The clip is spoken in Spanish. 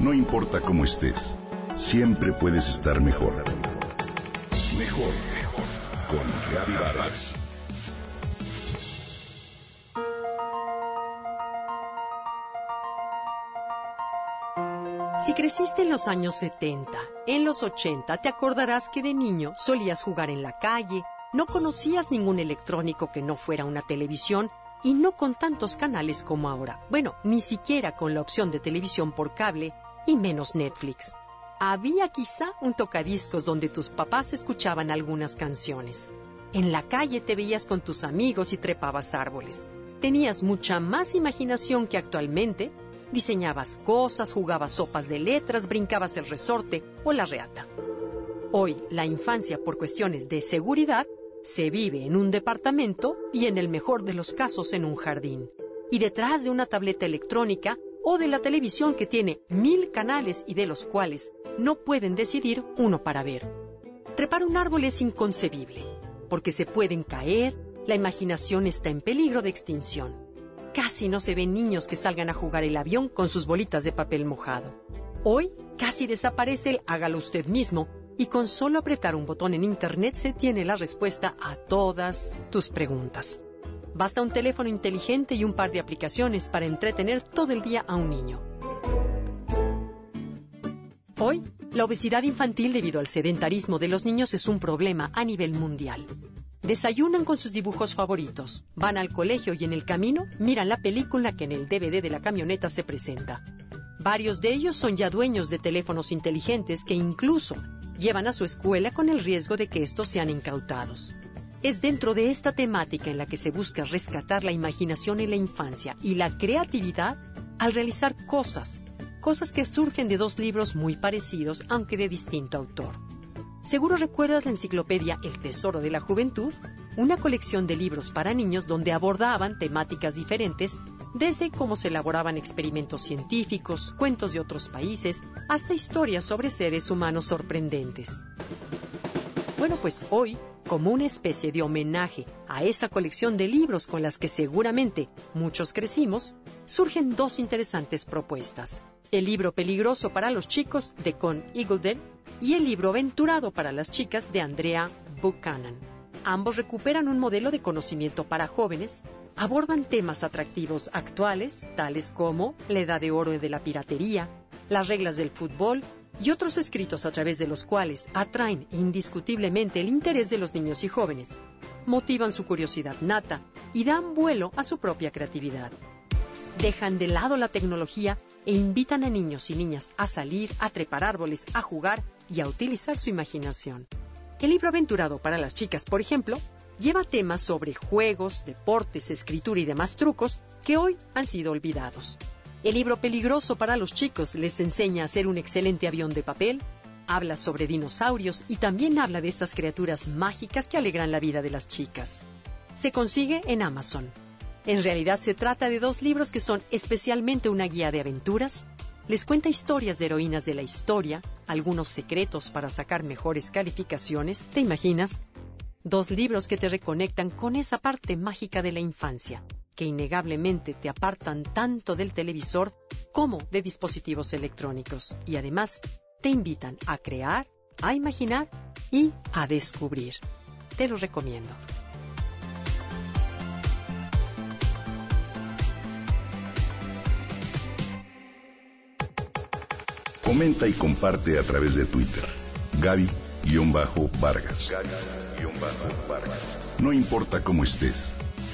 No importa cómo estés, siempre puedes estar mejor. Mejor, mejor. Con Reavivadas. Si creciste en los años 70, en los 80, te acordarás que de niño solías jugar en la calle, no conocías ningún electrónico que no fuera una televisión y no con tantos canales como ahora. Bueno, ni siquiera con la opción de televisión por cable y menos Netflix. Había quizá un tocadiscos donde tus papás escuchaban algunas canciones. En la calle te veías con tus amigos y trepabas árboles. Tenías mucha más imaginación que actualmente. Diseñabas cosas, jugabas sopas de letras, brincabas el resorte o la reata. Hoy, la infancia, por cuestiones de seguridad, se vive en un departamento y en el mejor de los casos en un jardín. Y detrás de una tableta electrónica o de la televisión que tiene mil canales y de los cuales no pueden decidir uno para ver. Trepar un árbol es inconcebible, porque se pueden caer, la imaginación está en peligro de extinción. Casi no se ven niños que salgan a jugar el avión con sus bolitas de papel mojado. Hoy casi desaparece el hágalo usted mismo y con solo apretar un botón en Internet se tiene la respuesta a todas tus preguntas. Basta un teléfono inteligente y un par de aplicaciones para entretener todo el día a un niño. Hoy, la obesidad infantil debido al sedentarismo de los niños es un problema a nivel mundial. Desayunan con sus dibujos favoritos, van al colegio y en el camino miran la película que en el DVD de la camioneta se presenta. Varios de ellos son ya dueños de teléfonos inteligentes que incluso llevan a su escuela con el riesgo de que estos sean incautados. Es dentro de esta temática en la que se busca rescatar la imaginación en la infancia y la creatividad al realizar cosas, cosas que surgen de dos libros muy parecidos aunque de distinto autor. Seguro recuerdas la enciclopedia El Tesoro de la Juventud, una colección de libros para niños donde abordaban temáticas diferentes, desde cómo se elaboraban experimentos científicos, cuentos de otros países, hasta historias sobre seres humanos sorprendentes. Bueno, pues hoy, como una especie de homenaje a esa colección de libros con las que seguramente muchos crecimos, surgen dos interesantes propuestas. El libro peligroso para los chicos de Con Eagledale y el libro aventurado para las chicas de Andrea Buchanan. Ambos recuperan un modelo de conocimiento para jóvenes, abordan temas atractivos actuales, tales como la edad de oro de la piratería, las reglas del fútbol y otros escritos a través de los cuales atraen indiscutiblemente el interés de los niños y jóvenes, motivan su curiosidad nata y dan vuelo a su propia creatividad. Dejan de lado la tecnología e invitan a niños y niñas a salir, a trepar árboles, a jugar y a utilizar su imaginación. El libro aventurado para las chicas, por ejemplo, lleva temas sobre juegos, deportes, escritura y demás trucos que hoy han sido olvidados. El libro peligroso para los chicos les enseña a hacer un excelente avión de papel, habla sobre dinosaurios y también habla de estas criaturas mágicas que alegran la vida de las chicas. Se consigue en Amazon. En realidad se trata de dos libros que son especialmente una guía de aventuras, les cuenta historias de heroínas de la historia, algunos secretos para sacar mejores calificaciones, ¿te imaginas? Dos libros que te reconectan con esa parte mágica de la infancia que innegablemente te apartan tanto del televisor como de dispositivos electrónicos y además te invitan a crear, a imaginar y a descubrir. Te lo recomiendo. Comenta y comparte a través de Twitter. Gaby-Vargas. No importa cómo estés